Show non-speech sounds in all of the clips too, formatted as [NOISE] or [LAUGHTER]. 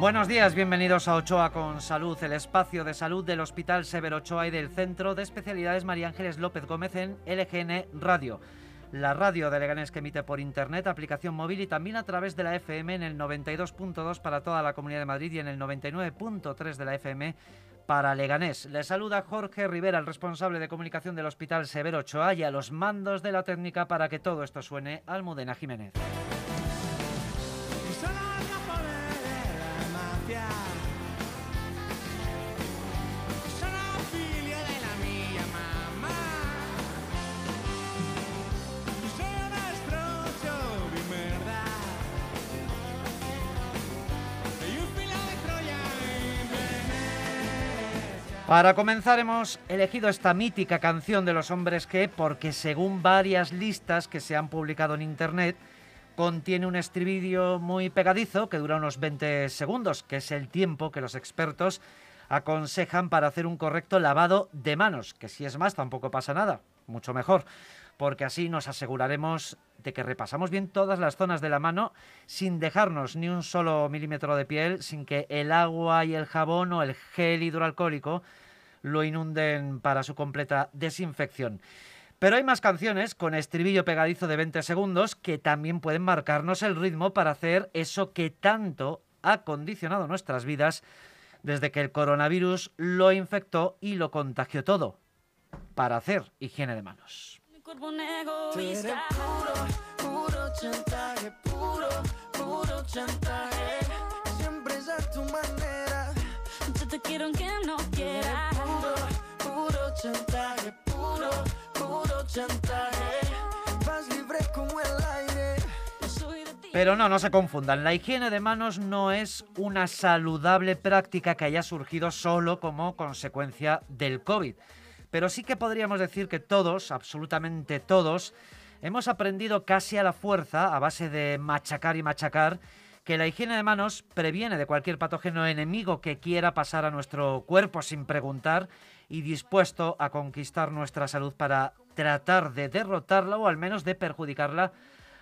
Buenos días, bienvenidos a Ochoa con Salud, el espacio de salud del Hospital Severo Ochoa y del Centro de Especialidades María Ángeles López Gómez en LGN Radio. La radio de Leganés que emite por internet, aplicación móvil y también a través de la FM en el 92.2 para toda la Comunidad de Madrid y en el 99.3 de la FM para Leganés. Le saluda Jorge Rivera, el responsable de comunicación del Hospital Severo Ochoa y a los mandos de la técnica para que todo esto suene Almudena Jiménez. Para comenzar hemos elegido esta mítica canción de los hombres que, porque según varias listas que se han publicado en internet, contiene un estribillo muy pegadizo que dura unos 20 segundos, que es el tiempo que los expertos aconsejan para hacer un correcto lavado de manos, que si es más tampoco pasa nada, mucho mejor, porque así nos aseguraremos de que repasamos bien todas las zonas de la mano sin dejarnos ni un solo milímetro de piel, sin que el agua y el jabón o el gel hidroalcohólico lo inunden para su completa desinfección. Pero hay más canciones con estribillo pegadizo de 20 segundos que también pueden marcarnos el ritmo para hacer eso que tanto ha condicionado nuestras vidas desde que el coronavirus lo infectó y lo contagió todo, para hacer higiene de manos. Pero no, no se confundan. La higiene de manos no es una saludable práctica que haya surgido solo como consecuencia del COVID. Pero sí que podríamos decir que todos, absolutamente todos, hemos aprendido casi a la fuerza, a base de machacar y machacar, que la higiene de manos previene de cualquier patógeno enemigo que quiera pasar a nuestro cuerpo sin preguntar y dispuesto a conquistar nuestra salud para tratar de derrotarla o al menos de perjudicarla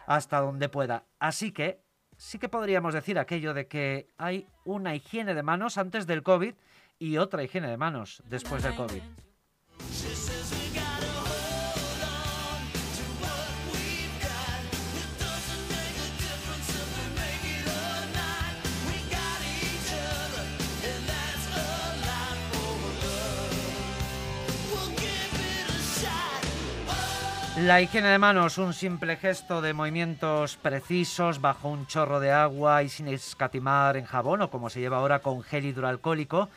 hasta donde pueda. Así que sí que podríamos decir aquello de que hay una higiene de manos antes del COVID y otra higiene de manos después del COVID. La higiene de manos, un simple gesto de movimientos precisos bajo un chorro de agua y sin escatimar en jabón o como se lleva ahora con gel hidroalcohólico,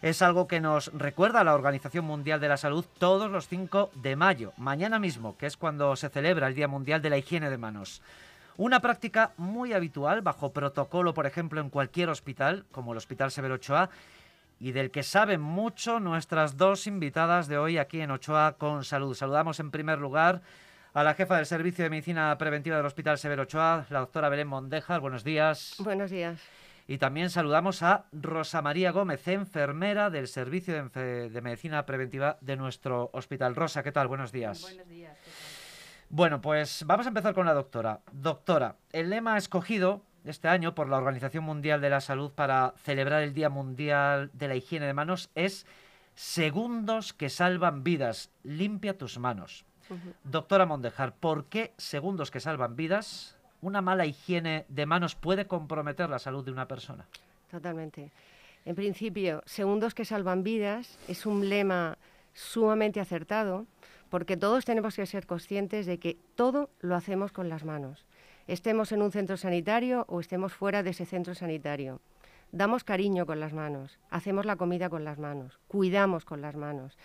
es algo que nos recuerda la Organización Mundial de la Salud todos los 5 de mayo, mañana mismo, que es cuando se celebra el Día Mundial de la Higiene de Manos. Una práctica muy habitual bajo protocolo, por ejemplo, en cualquier hospital, como el Hospital Severo Ochoa, y del que saben mucho nuestras dos invitadas de hoy aquí en Ochoa con Salud. Saludamos en primer lugar a la jefa del Servicio de Medicina Preventiva del Hospital Severo Ochoa, la doctora Belén Mondejas. Buenos días. Buenos días. Y también saludamos a Rosa María Gómez, enfermera del Servicio de, Medicina Preventiva de nuestro hospital. Rosa, ¿qué tal? Buenos días. Buenos días. Bueno, pues vamos a empezar con la doctora. Doctora, el lema escogido este año por la Organización Mundial de la Salud para celebrar el Día Mundial de la Higiene de Manos es Segundos que salvan vidas. Limpia tus manos. Doctora Mondejar, ¿por qué segundos que salvan vidas? ¿Una mala higiene de manos puede comprometer la salud de una persona? Totalmente. En principio, segundos que salvan vidas es un lema sumamente acertado porque todos tenemos que ser conscientes de que todo lo hacemos con las manos estemos en un centro sanitario o estemos fuera de ese centro sanitario. Damos cariño con las manos, hacemos la comida con las manos, cuidamos con las manos.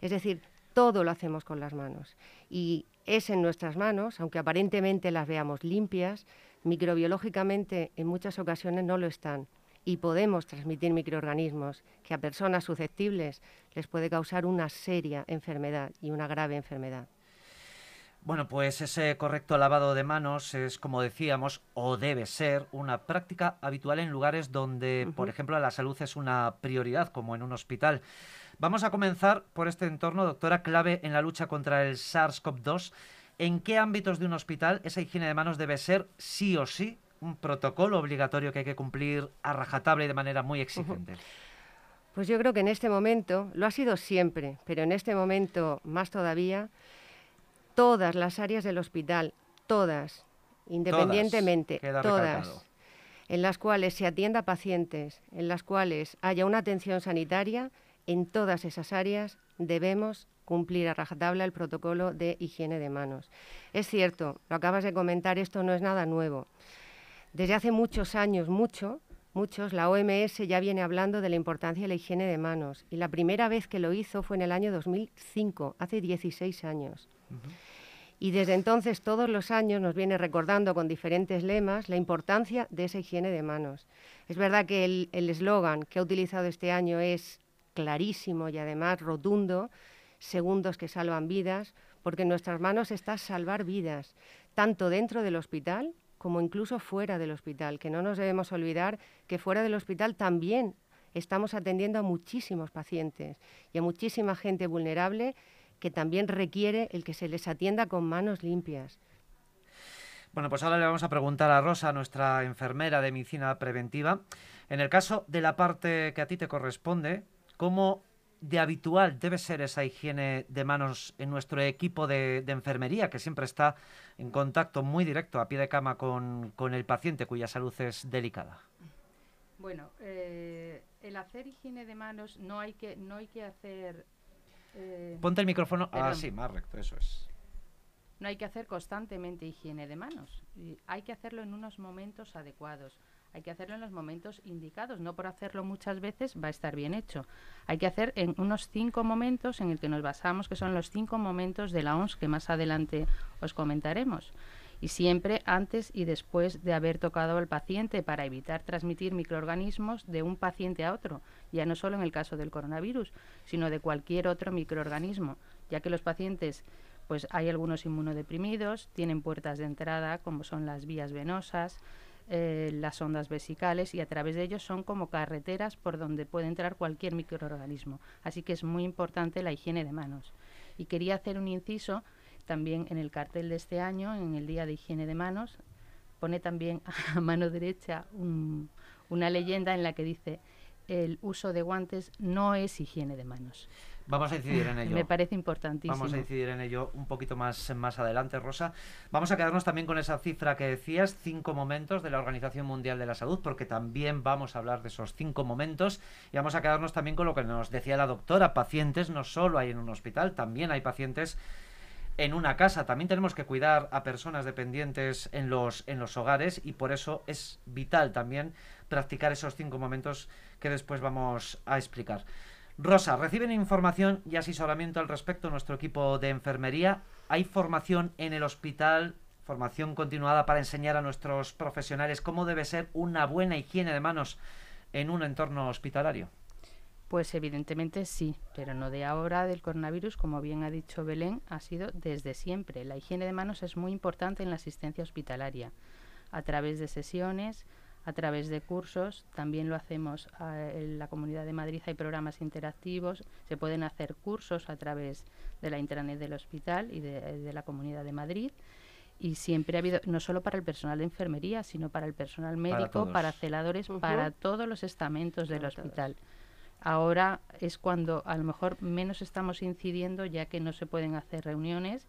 Es decir, todo lo hacemos con las manos. Y es en nuestras manos, aunque aparentemente las veamos limpias, microbiológicamente en muchas ocasiones no lo están. Y podemos transmitir microorganismos que a personas susceptibles les puede causar una seria enfermedad y una grave enfermedad. Bueno, pues ese correcto lavado de manos es, como decíamos, o debe ser una práctica habitual en lugares donde, por ejemplo, la salud es una prioridad, como en un hospital. Vamos a comenzar por este entorno, doctora, clave en la lucha contra el SARS-CoV-2. ¿En qué ámbitos de un hospital esa higiene de manos debe ser sí o sí un protocolo obligatorio que hay que cumplir a rajatabla y de manera muy exigente? Pues yo creo que en este momento, lo ha sido siempre, pero en este momento más todavía, todas las áreas del hospital, todas, independientemente, todas, en las cuales se atienda a pacientes, en las cuales haya una atención sanitaria, en todas esas áreas debemos cumplir a rajatabla el protocolo de higiene de manos. Es cierto, lo acabas de comentar, esto no es nada nuevo. Desde hace muchos años, mucho, muchos, la OMS ya viene hablando de la importancia de la higiene de manos y la primera vez que lo hizo fue en el año 2005, hace 16 años. Y desde entonces todos los años nos viene recordando con diferentes lemas la importancia de esa higiene de manos. Es verdad que el eslogan que ha utilizado este año es clarísimo y además rotundo, segundos que salvan vidas, porque en nuestras manos está salvar vidas, tanto dentro del hospital como incluso fuera del hospital, que no nos debemos olvidar que fuera del hospital también estamos atendiendo a muchísimos pacientes y a muchísima gente vulnerable que también requiere el que se les atienda con manos limpias. Bueno, pues ahora le vamos a preguntar a Rosa, nuestra enfermera de medicina preventiva, en el caso de la parte que a ti te corresponde, ¿cómo de habitual debe ser esa higiene de manos en nuestro equipo de, enfermería, que siempre está en contacto muy directo, a pie de cama, con, el paciente cuya salud es delicada? Bueno, eh, el hacer higiene de manos no hay que, no hay que hacer... Eh, Ponte el micrófono así, más recto, eso es. No hay que hacer constantemente higiene de manos. hay que hacerlo en unos momentos adecuados. Hay que hacerlo en los momentos indicados, no por hacerlo muchas veces va a estar bien hecho. Hay que hacer en unos cinco momentos en el que nos basamos, que son los cinco momentos de la ONS que más adelante os comentaremos. Y siempre antes y después de haber tocado al paciente para evitar transmitir microorganismos de un paciente a otro, ya no solo en el caso del coronavirus, sino de cualquier otro microorganismo, ya que los pacientes pues hay algunos inmunodeprimidos, tienen puertas de entrada como son las vías venosas, eh, las ondas vesicales y a través de ellos son como carreteras por donde puede entrar cualquier microorganismo. Así que es muy importante la higiene de manos. Y quería hacer un inciso también en el cartel de este año, en el Día de Higiene de Manos, pone también [LAUGHS] a mano derecha una leyenda en la que dice el uso de guantes no es higiene de manos. Vamos a incidir en [LAUGHS] ello. Me parece importantísimo. Vamos a incidir en ello un poquito más, más adelante, Rosa. Vamos a quedarnos también con esa cifra que decías, cinco momentos de la Organización Mundial de la Salud, porque también vamos a hablar de esos cinco momentos. Y vamos a quedarnos también con lo que nos decía la doctora. Pacientes no solo hay en un hospital, también hay pacientes en una casa. También tenemos que cuidar a personas dependientes en los, en los hogares y por eso es vital también practicar esos cinco momentos que después vamos a explicar. Rosa, ¿reciben información y asesoramiento al respecto nuestro equipo de enfermería? ¿Hay formación en el hospital, formación continuada para enseñar a nuestros profesionales cómo debe ser una buena higiene de manos en un entorno hospitalario? Pues evidentemente sí, pero no de ahora del coronavirus, como bien ha dicho Belén, ha sido desde siempre. La higiene de manos es muy importante en la asistencia hospitalaria, a través de sesiones, a través de cursos, también lo hacemos en la Comunidad de Madrid, hay programas interactivos, se pueden hacer cursos a través de la intranet del hospital y de, la Comunidad de Madrid. Y siempre ha habido, no solo para el personal de enfermería, sino para el personal médico, para, celadores, para todos los estamentos del hospital. Ahora es cuando a lo mejor menos estamos incidiendo, ya que no se pueden hacer reuniones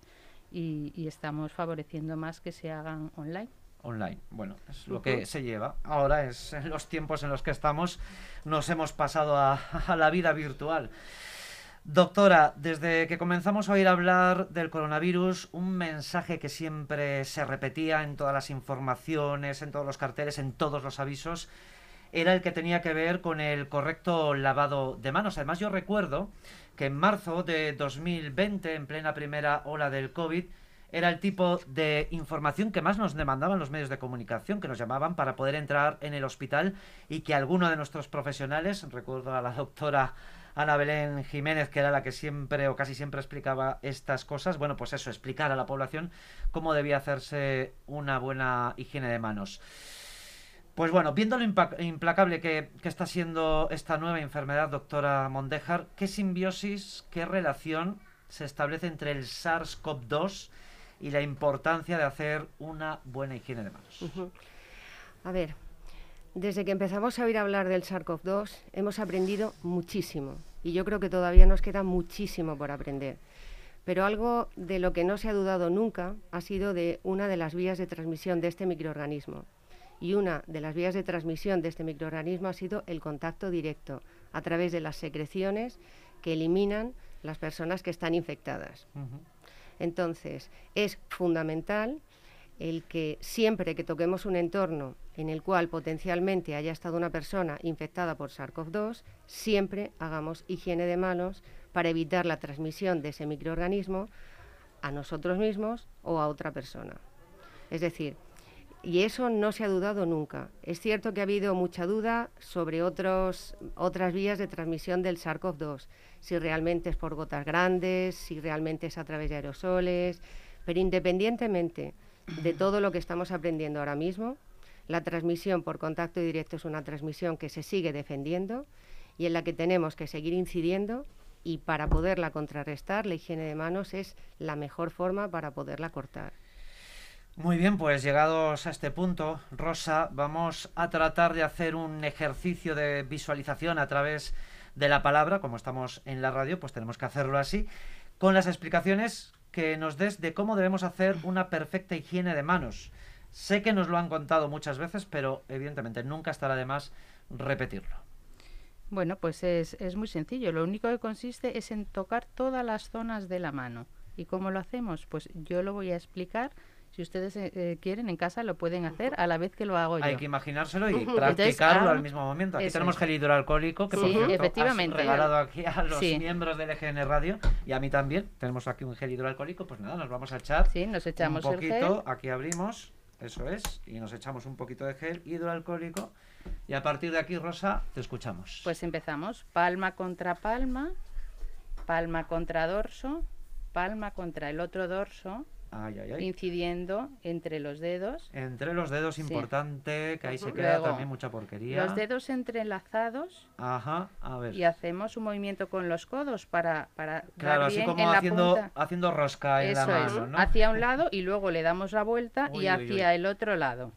y estamos favoreciendo más que se hagan online online. Bueno, es lo que se lleva. Ahora es en los tiempos en los que estamos, nos hemos pasado [LAUGHS] a, la vida virtual. Doctora, desde que comenzamos a oír hablar del coronavirus, un mensaje que siempre se repetía en todas las informaciones, en todos los carteles, en todos los avisos, era el que tenía que ver con el correcto lavado de manos. Además, yo recuerdo que en marzo de 2020, en plena primera ola del COVID, era el tipo de información que más nos demandaban los medios de comunicación, que nos llamaban para poder entrar en el hospital y que alguno de nuestros profesionales, recuerdo a la doctora Ana Belén Jiménez, que era la que siempre o casi siempre explicaba estas cosas, bueno, pues eso, explicar a la población cómo debía hacerse una buena higiene de manos. Pues bueno, viendo lo implacable que, está siendo esta nueva enfermedad, doctora Mondejar, ¿qué simbiosis, qué relación se establece entre el SARS-CoV-2 y la importancia de hacer una buena higiene de manos. A ver, desde que empezamos a oír hablar del SARS-CoV-2 hemos aprendido muchísimo y yo creo que todavía nos queda muchísimo por aprender. Pero algo de lo que no se ha dudado nunca ha sido de una de las vías de transmisión de este microorganismo. Y una de las vías de transmisión de este microorganismo ha sido el contacto directo a través de las secreciones que eliminan las personas que están infectadas. Entonces, es fundamental el que siempre que toquemos un entorno en el cual potencialmente haya estado una persona infectada por SARS-CoV-2, siempre hagamos higiene de manos para evitar la transmisión de ese microorganismo a nosotros mismos o a otra persona. Es decir, y eso no se ha dudado nunca. Es cierto que ha habido mucha duda sobre otros, otras vías de transmisión del SARS-CoV-2, si realmente es por gotas grandes, si realmente es a través de aerosoles, pero independientemente de todo lo que estamos aprendiendo ahora mismo, la transmisión por contacto directo es una transmisión que se sigue defendiendo y en la que tenemos que seguir incidiendo y para poderla contrarrestar, la higiene de manos es la mejor forma para poderla cortar. Muy bien, pues llegados a este punto, Rosa, vamos a tratar de hacer un ejercicio de visualización a través de la palabra, como estamos en la radio, pues tenemos que hacerlo así, con las explicaciones que nos des de cómo debemos hacer una perfecta higiene de manos. Sé que nos lo han contado muchas veces, pero evidentemente nunca estará de más repetirlo. Bueno, pues es, muy sencillo. Lo único que consiste es en tocar todas las zonas de la mano. ¿Y cómo lo hacemos? Pues yo lo voy a explicar si ustedes eh, eh, quieren en casa lo pueden hacer a la vez que lo hago yo. Hay que imaginárselo y practicarlo al mismo momento. Aquí tenemos gel hidroalcohólico que por cierto, efectivamente. Has regalado aquí a los miembros del EGN Radio y a mí también. Tenemos aquí un gel hidroalcohólico, pues nada, nos vamos a echar sí, nos echamos un poquito, aquí abrimos, eso es, y nos echamos un poquito de gel hidroalcohólico y a partir de aquí, Rosa, te escuchamos. Pues empezamos, palma contra palma, palma contra dorso, palma contra el otro dorso, incidiendo entre los dedos. Entre los dedos, importante, que ahí se queda también mucha porquería. Los dedos entrelazados. Ajá, a ver. Y hacemos un movimiento con los codos para, para claro, así como haciendo, haciendo rosca en la mano, ¿no? Hacia un [LAUGHS] lado y luego le damos la vuelta y hacia el otro lado.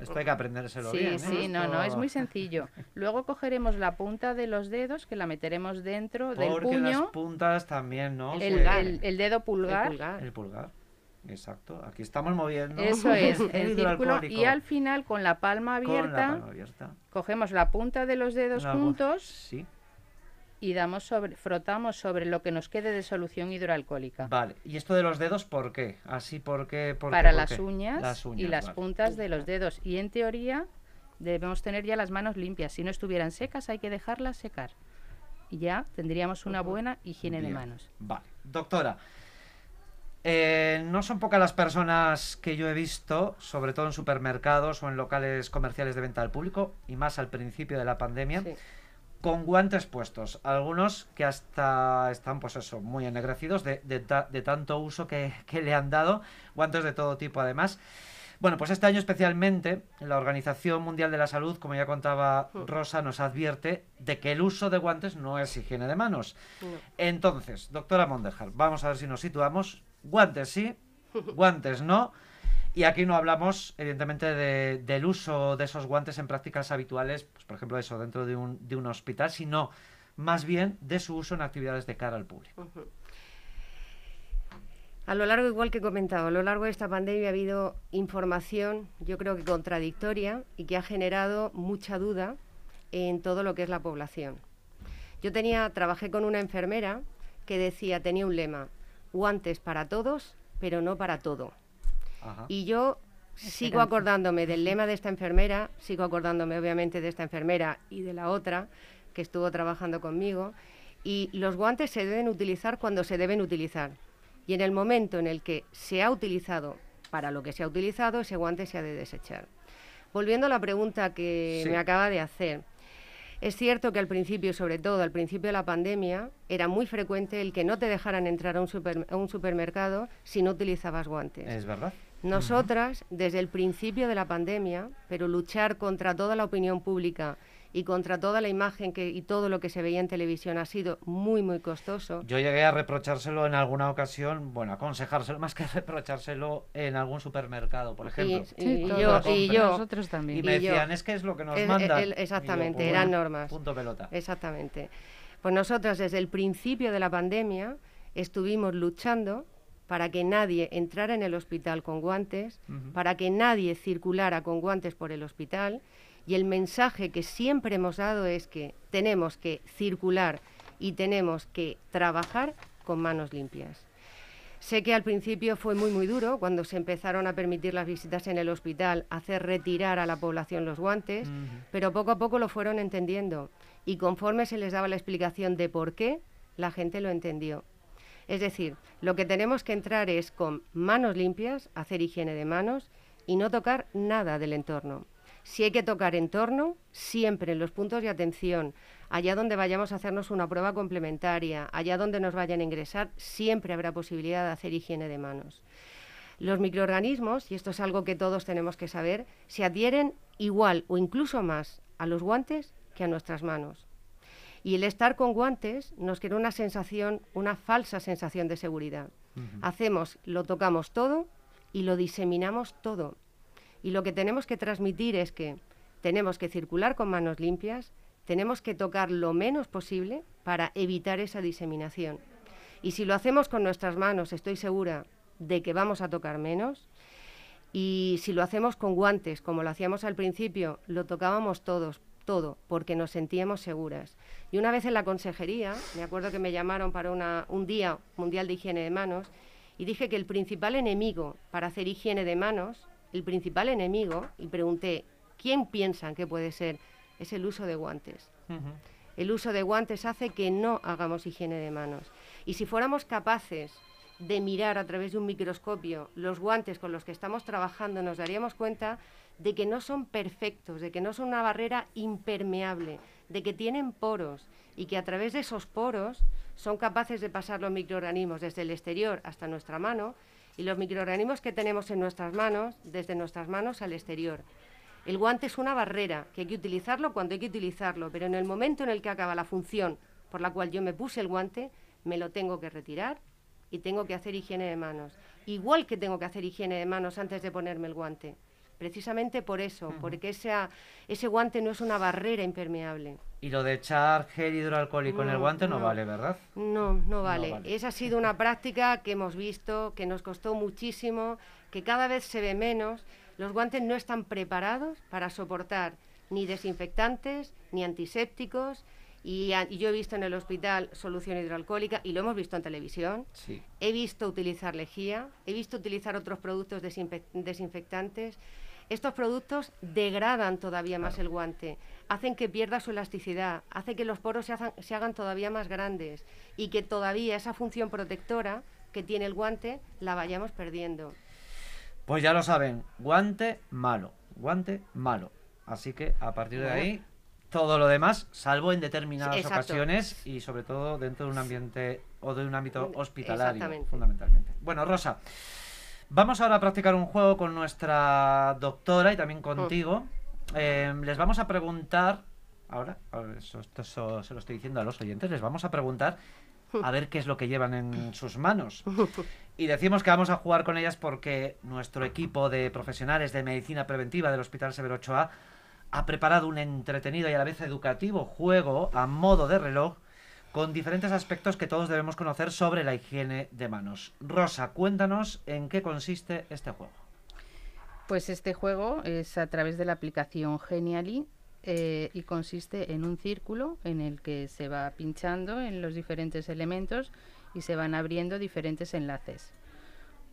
Esto hay que aprendérselo sí, bien. Sí, sí, no, no, es muy [LAUGHS] sencillo. Luego cogeremos la punta de los dedos que la meteremos dentro del puño. Porque las puntas también, ¿no? El, el, dedo pulgar. El pulgar. Exacto, aquí estamos moviendo. Eso es, [LAUGHS] el círculo. Y al final, con la palma abierta, cogemos la punta de los dedos juntos y damos sobre, frotamos sobre lo que nos quede de solución hidroalcohólica. Vale, ¿y esto de los dedos por qué? Así por qué? Para las, Uñas y las puntas de los dedos. Y en teoría debemos tener ya las manos limpias. Si no estuvieran secas, hay que dejarlas secar. Y ya tendríamos una buena higiene de manos. Vale, doctora. Eh, no son pocas las personas que yo he visto, sobre todo en supermercados o en locales comerciales de venta al público, y más al principio de la pandemia, con guantes puestos. Algunos que hasta están, pues eso, muy ennegrecidos de, tanto uso que, le han dado. Guantes de todo tipo, además. Bueno, pues este año especialmente la Organización Mundial de la Salud, como ya contaba mm. Rosa, nos advierte de que el uso de guantes no es higiene de manos. Entonces, doctora Mondejar, vamos a ver si nos situamos Guantes sí, [LAUGHS] guantes no. Y aquí no hablamos, evidentemente, del uso de esos guantes en prácticas habituales, pues, por ejemplo, eso dentro de un, de un hospital, sino más bien de su uso en actividades de cara al público. A lo largo, igual que he comentado, a lo largo de esta pandemia ha habido información, yo creo que contradictoria, y que ha generado mucha duda en todo lo que es la población. Yo tenía, trabajé con una enfermera que decía, tenía un lema, guantes para todos, pero no para todo. Y yo sigo acordándome del lema de esta enfermera, sigo acordándome obviamente de esta enfermera y de la otra que estuvo trabajando conmigo, y los guantes se deben utilizar cuando se deben utilizar. Y en el momento en el que se ha utilizado para lo que se ha utilizado, ese guante se ha de desechar. Volviendo a la pregunta que me acaba de hacer, es cierto que al principio, sobre todo al principio de la pandemia, era muy frecuente el que no te dejaran entrar a un, supermercado si no utilizabas guantes. Es verdad. Nosotras, desde el principio de la pandemia, pero luchar contra toda la opinión pública y contra toda la imagen que, y todo lo que se veía en televisión ha sido muy, muy costoso. Yo llegué a reprochárselo en alguna ocasión, bueno, aconsejárselo [LAUGHS] más que reprochárselo en algún supermercado, por ejemplo. Y, yo, y yo, nosotros también. Y me decían, es que es lo que nos es, mandan. el- exactamente, Y yo, pues, eran normas. Punto pelota. Exactamente. Pues nosotras desde el principio de la pandemia estuvimos luchando para que nadie entrara en el hospital con guantes, para que nadie circulara con guantes por el hospital y el mensaje que siempre hemos dado es que tenemos que circular y tenemos que trabajar con manos limpias. Sé que al principio fue muy muy duro cuando se empezaron a permitir las visitas en el hospital, hacer retirar a la población los guantes, pero poco a poco lo fueron entendiendo y conforme se les daba la explicación de por qué, la gente lo entendió. Es decir, lo que tenemos que entrar es con manos limpias, hacer higiene de manos y no tocar nada del entorno. Si hay que tocar entorno, siempre en los puntos de atención, allá donde vayamos a hacernos una prueba complementaria, allá donde nos vayan a ingresar, siempre habrá posibilidad de hacer higiene de manos. Los microorganismos, y esto es algo que todos tenemos que saber, se adhieren igual o incluso más a los guantes que a nuestras manos. Y el estar con guantes nos crea una sensación, una falsa sensación de seguridad. Hacemos, lo tocamos todo y lo diseminamos todo. Y lo que tenemos que transmitir es que tenemos que circular con manos limpias, tenemos que tocar lo menos posible para evitar esa diseminación. Y si lo hacemos con nuestras manos, estoy segura de que vamos a tocar menos. Y si lo hacemos con guantes, como lo hacíamos al principio, lo tocábamos todos, todo, porque nos sentíamos seguras. Y una vez en la consejería, me acuerdo que me llamaron para un día mundial de higiene de manos, y dije que el principal enemigo para hacer higiene de manos, el principal enemigo, y pregunté, ¿quién piensan que puede ser? Es el uso de guantes. El uso de guantes hace que no hagamos higiene de manos. Y si fuéramos capaces de mirar a través de un microscopio los guantes con los que estamos trabajando, nos daríamos cuenta de que no son perfectos, de que no son una barrera impermeable, de que tienen poros y que a través de esos poros son capaces de pasar los microorganismos desde el exterior hasta nuestra mano y los microorganismos que tenemos en nuestras manos desde nuestras manos al exterior. El guante es una barrera que hay que utilizarlo cuando hay que utilizarlo, pero en el momento en el que acaba la función por la cual yo me puse el guante, me lo tengo que retirar y tengo que hacer higiene de manos. Igual que tengo que hacer higiene de manos antes de ponerme el guante. Precisamente por eso, porque esa- ese guante no es una barrera impermeable. Y lo de echar gel hidroalcohólico en el No, guante no, no. vale, ¿verdad? No, no vale. vale. Esa ha sido una práctica que hemos visto, que nos costó muchísimo, que cada vez se ve menos. Los guantes no están preparados para soportar ni desinfectantes, ni antisépticos. Y, a- y yo he visto en el hospital solución hidroalcohólica y lo hemos visto en televisión. Sí. He visto utilizar lejía, he visto utilizar otros productos desinfe- desinfectantes. Estos productos degradan todavía más el guante, hacen que pierda su elasticidad, hace que los poros se, hagan- se hagan todavía más grandes y que todavía esa función protectora que tiene el guante la vayamos perdiendo. Pues ya lo saben, guante malo, guante malo. Así que a partir de ahí, todo lo demás, salvo en determinadas exacto. ocasiones y sobre todo dentro de un ambiente o de un ámbito hospitalario, fundamentalmente. Bueno, Rosa, vamos ahora a practicar un juego con nuestra doctora y también contigo. Eh, les vamos a preguntar, ahora, eso, esto eso se lo estoy diciendo a los oyentes, les vamos a preguntar a ver qué es lo que llevan en sus manos. [LAUGHS] Y decimos que vamos a jugar con ellas porque nuestro equipo de profesionales de medicina preventiva del Hospital Severo Ochoa ha preparado un entretenido y a la vez educativo juego a modo de reloj con diferentes aspectos que todos debemos conocer sobre la higiene de manos. Rosa, cuéntanos en qué consiste este juego. Pues este juego es a través de la aplicación Genially eh, y consiste en un círculo en el que se va pinchando en los diferentes elementos y se van abriendo diferentes enlaces.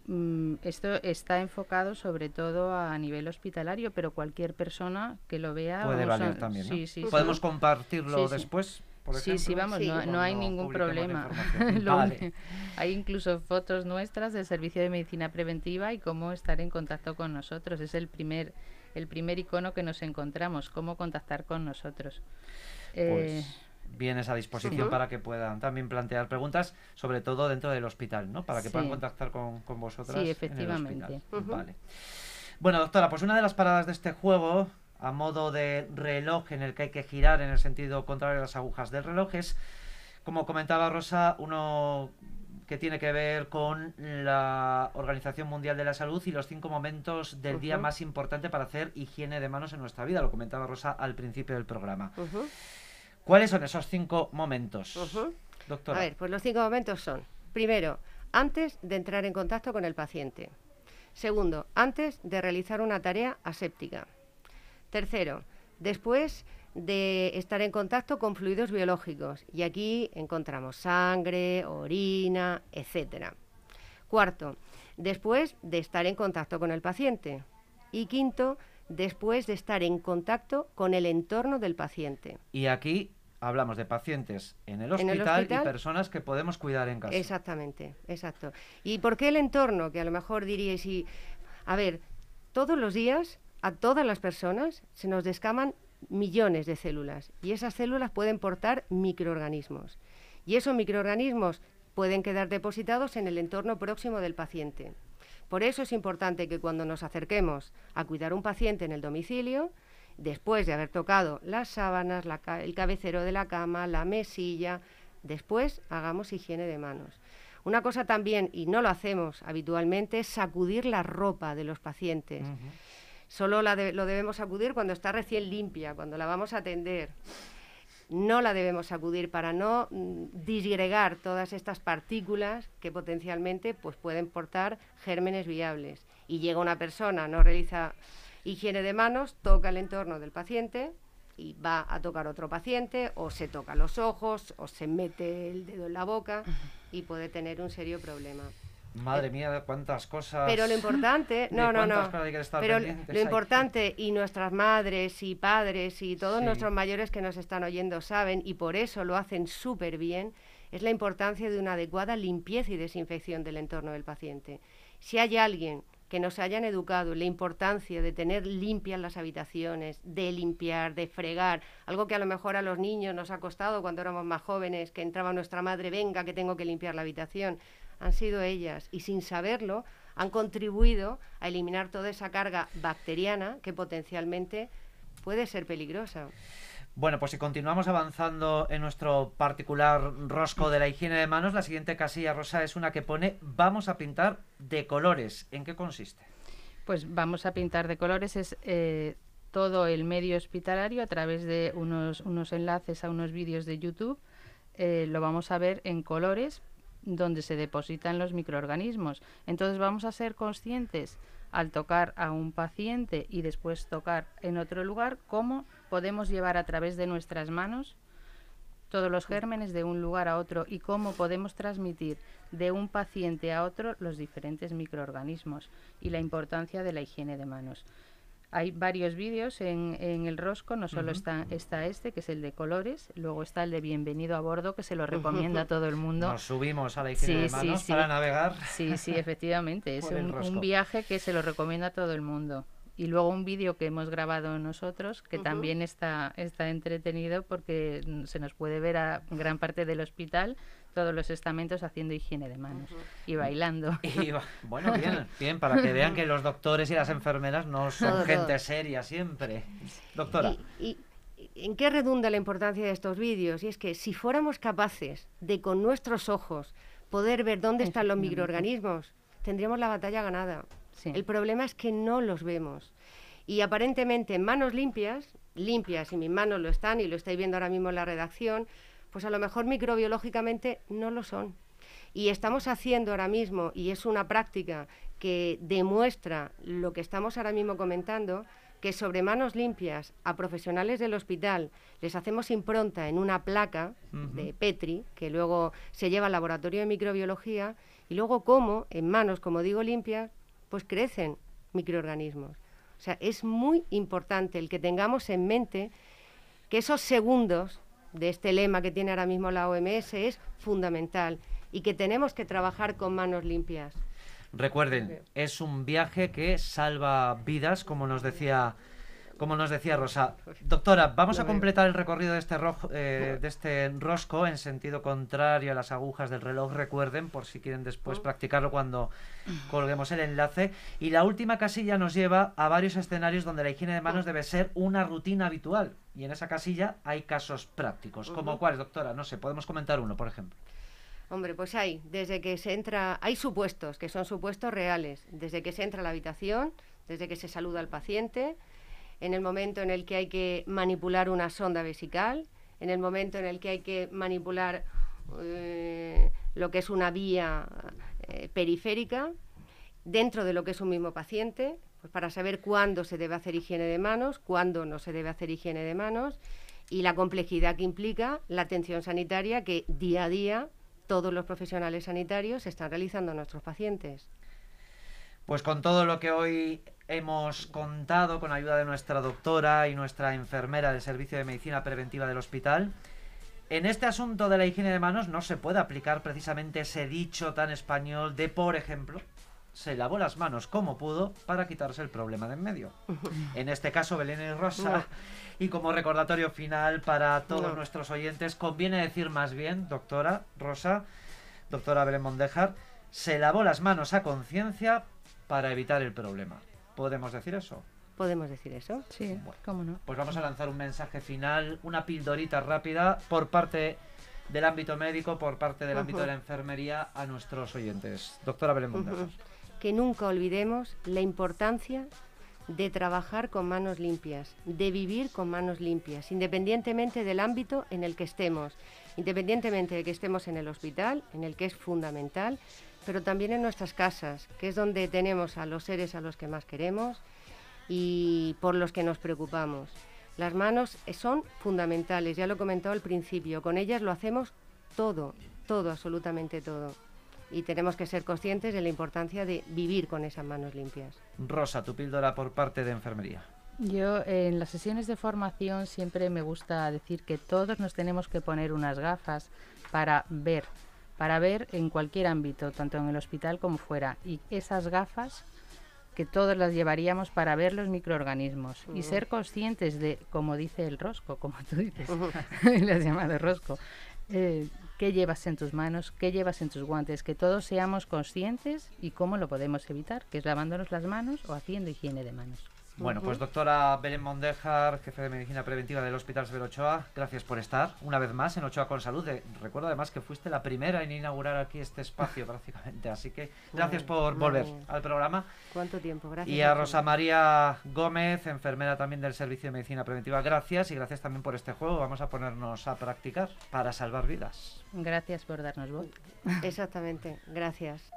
Mm, esto está enfocado sobre todo a nivel hospitalario, pero cualquier persona que lo vea Puede valer también, ¿no? sí, sí, sí. Podemos compartirlo Sí, después, por Sí, ejemplo. sí, vamos, Sí. no, no hay ningún problema. [LAUGHS] [LAUGHS] Vale. hay incluso fotos nuestras del Servicio de Medicina Preventiva y cómo estar en contacto con nosotros. Es el primer, el primer icono que nos encontramos, cómo contactar con nosotros. Eh, Pues vienes a disposición Sí. para que puedan también plantear preguntas, sobre todo dentro del hospital, ¿no? Para que puedan contactar con, con vosotras. Sí, en el efectivamente. Vale. Bueno, doctora, pues una de las paradas de este juego, a modo de reloj en el que hay que girar en el sentido contrario a las agujas del reloj. Es, como comentaba Rosa, uno que tiene que ver con la Organización Mundial de la Salud y los cinco momentos del día más importante para hacer higiene de manos en nuestra vida. Lo comentaba Rosa al principio del programa. ¿Cuáles son esos cinco momentos, doctora? A ver, pues los cinco momentos son, primero, antes de entrar en contacto con el paciente. Segundo, antes de realizar una tarea aséptica. Tercero, después de estar en contacto con fluidos biológicos y aquí encontramos sangre, orina, etc. Cuarto, después de estar en contacto con el paciente. Y quinto, después de estar en contacto con el entorno del paciente. Y aquí hablamos de pacientes en el, hospital, y personas que podemos cuidar en casa. Exactamente, exacto. ¿Y por qué el entorno? Que a lo mejor diríais, y, a ver, todos los días a todas las personas se nos descaman millones de células y esas células pueden portar microorganismos. Y esos microorganismos pueden quedar depositados en el entorno próximo del paciente. Por eso es importante que cuando nos acerquemos a cuidar un paciente en el domicilio, después de haber tocado las sábanas, el cabecero de la cama, la mesilla, después hagamos higiene de manos. Una cosa también, y no lo hacemos habitualmente, es sacudir la ropa de los pacientes. Solo lo debemos sacudir cuando está recién limpia, cuando la vamos a atender. No la debemos sacudir para no mm, disgregar todas estas partículas que potencialmente pues, pueden portar gérmenes viables. Y llega una persona, no realiza higiene de manos, toca el entorno del paciente y va a tocar otro paciente, o se toca los ojos, o se mete el dedo en la boca y puede tener un serio problema. Madre mía, cuántas cosas. Pero lo importante, no, no, no. Pero lo importante, y nuestras madres y padres y todos nuestros mayores que nos están oyendo saben, y por eso lo hacen súper bien, es la importancia de una adecuada limpieza y desinfección del entorno del paciente. Si hay alguien que nos hayan educado la importancia de tener limpias las habitaciones, de limpiar, de fregar, algo que a lo mejor a los niños nos ha costado cuando éramos más jóvenes, que entraba nuestra madre, venga, que tengo que limpiar la habitación han sido ellas y sin saberlo han contribuido a eliminar toda esa carga bacteriana que potencialmente puede ser peligrosa. Bueno, pues si continuamos avanzando en nuestro particular rosco de la higiene de manos, la siguiente casilla rosa es una que pone vamos a pintar de colores. ¿En qué consiste? Pues vamos a pintar de colores es eh, todo el medio hospitalario a través de unos, unos enlaces a unos vídeos de YouTube. Eh, lo vamos a ver en colores donde se depositan los microorganismos. Entonces vamos a ser conscientes al tocar a un paciente y después tocar en otro lugar, cómo podemos llevar a través de nuestras manos todos los gérmenes de un lugar a otro y cómo podemos transmitir de un paciente a otro los diferentes microorganismos y la importancia de la higiene de manos. Hay varios vídeos en, el rosco, no solo está, está este, que es el de colores, luego está el de Bienvenido a bordo, que se lo [LAUGHS] recomienda a todo el mundo. Nos subimos a la higiene de manos para navegar. Sí, sí, efectivamente, es un, viaje que se lo recomienda a todo el mundo. Y luego un vídeo que hemos grabado nosotros que también está, está entretenido porque se nos puede ver a gran parte del hospital todos los estamentos haciendo higiene de manos y bailando. [LAUGHS] bueno, [LAUGHS] bien, bien, para que vean que los doctores y las enfermeras no son gente seria siempre. Doctora. ¿Y, en qué redunda la importancia de estos vídeos? Y es que si fuéramos capaces de con nuestros ojos poder ver dónde están los microorganismos, tendríamos la batalla ganada. El problema es que no los vemos. Y aparentemente manos limpias, limpias, y mis manos lo están, y lo estáis viendo ahora mismo en la redacción, pues a lo mejor microbiológicamente no lo son. Y estamos haciendo ahora mismo, y es una práctica que demuestra lo que estamos ahora mismo comentando, que sobre manos limpias a profesionales del hospital les hacemos impronta en una placa de Petri, que luego se lleva al laboratorio de microbiología, y luego cómo en manos, como digo, limpias, pues crecen microorganismos. O sea, es muy importante el que tengamos en mente que esos segundos de este lema que tiene ahora mismo la OMS es fundamental y que tenemos que trabajar con manos limpias. Recuerden, es un viaje que salva vidas, como nos decía como nos decía Rosa. [LAUGHS] Doctora, vamos a completar el recorrido de este, eh, de este rosco en sentido contrario a las agujas del reloj. Recuerden, por si quieren después oh. practicarlo cuando colguemos el enlace. Y la última casilla nos lleva a varios escenarios donde la higiene de manos oh. debe ser una rutina habitual. Y en esa casilla hay casos prácticos. ¿Como cuáles, doctora? No sé, podemos comentar uno, por ejemplo. Hombre, pues hay, desde que se entra, hay supuestos, que son supuestos reales, desde que se entra a la habitación, desde que se saluda al paciente, en el momento en el que hay que manipular una sonda vesical, en el momento en el que hay que manipular eh, lo que es una vía eh, periférica, dentro de lo que es un mismo paciente, pues para saber cuándo se debe hacer higiene de manos, cuándo no se debe hacer higiene de manos y la complejidad que implica la atención sanitaria que día a día todos los profesionales sanitarios están realizando nuestros pacientes. Pues con todo lo que hoy hemos contado con ayuda de nuestra doctora y nuestra enfermera del Servicio de Medicina Preventiva del hospital. En este asunto de la higiene de manos no se puede aplicar precisamente ese dicho tan español de, por ejemplo, se lavó las manos como pudo para quitarse el problema de en medio. [LAUGHS] En este caso, Belén y Rosa. Y como recordatorio final para todos nuestros oyentes, conviene decir más bien, doctora Rosa, doctora Belén Mondejar, se lavó las manos a conciencia para evitar el problema. ¿Podemos decir eso? Podemos decir eso. Sí, cómo no. Pues vamos a lanzar un mensaje final, una pildorita rápida por parte del ámbito médico, por parte del ámbito de la enfermería a nuestros oyentes. Doctora Belén Que nunca olvidemos la importancia de trabajar con manos limpias, de vivir con manos limpias, independientemente del ámbito en el que estemos, independientemente de que estemos en el hospital, en el que es fundamental, pero también en nuestras casas, que es donde tenemos a los seres a los que más queremos y por los que nos preocupamos. Las manos son fundamentales, ya lo he comentado al principio, con ellas lo hacemos todo, todo, absolutamente todo. Y tenemos que ser conscientes de la importancia de vivir con esas manos limpias. Rosa, tu píldora por parte de enfermería. Yo en las sesiones de formación siempre me gusta decir que todos nos tenemos que poner unas gafas para ver para ver en cualquier ámbito, tanto en el hospital como fuera. Y esas gafas que todos las llevaríamos para ver los microorganismos y ser conscientes de, como dice el rosco, como tú dices, le [LAUGHS] has llamado rosco, eh, qué llevas en tus manos, qué llevas en tus guantes, que todos seamos conscientes y cómo lo podemos evitar, que es lavándonos las manos o haciendo higiene de manos. Bueno, pues doctora Belén Mondejar, jefe de medicina preventiva del Hospital Severo Ochoa, gracias por estar una vez más en Ochoa con Salud. recuerdo además que fuiste la primera en inaugurar aquí este espacio [LAUGHS] prácticamente, así que gracias por volver al programa. ¿Cuánto tiempo? Gracias. Y a Rosa María Gómez, enfermera también del Servicio de Medicina Preventiva, gracias y gracias también por este juego. Vamos a ponernos a practicar para salvar vidas. Gracias por darnos voz. Exactamente, gracias.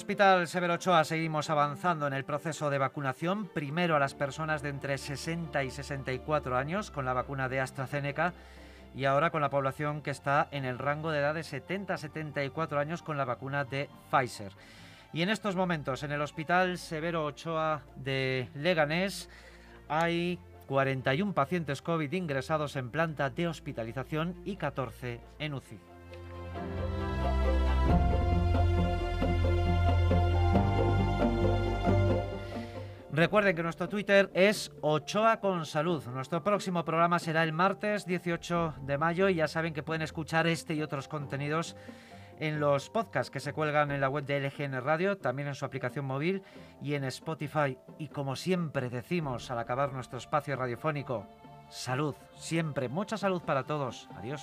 Hospital Severo Ochoa seguimos avanzando en el proceso de vacunación, primero a las personas de entre 60 y 64 años con la vacuna de AstraZeneca y ahora con la población que está en el rango de edad de 70 a 74 años con la vacuna de Pfizer. Y en estos momentos en el Hospital Severo Ochoa de Leganés hay 41 pacientes COVID ingresados en planta de hospitalización y 14 en UCI. Recuerden que nuestro Twitter es Ochoa con Salud. Nuestro próximo programa será el martes 18 de mayo y ya saben que pueden escuchar este y otros contenidos en los podcasts que se cuelgan en la web de LGN Radio, también en su aplicación móvil y en Spotify. Y como siempre decimos al acabar nuestro espacio radiofónico, salud, siempre, mucha salud para todos. Adiós.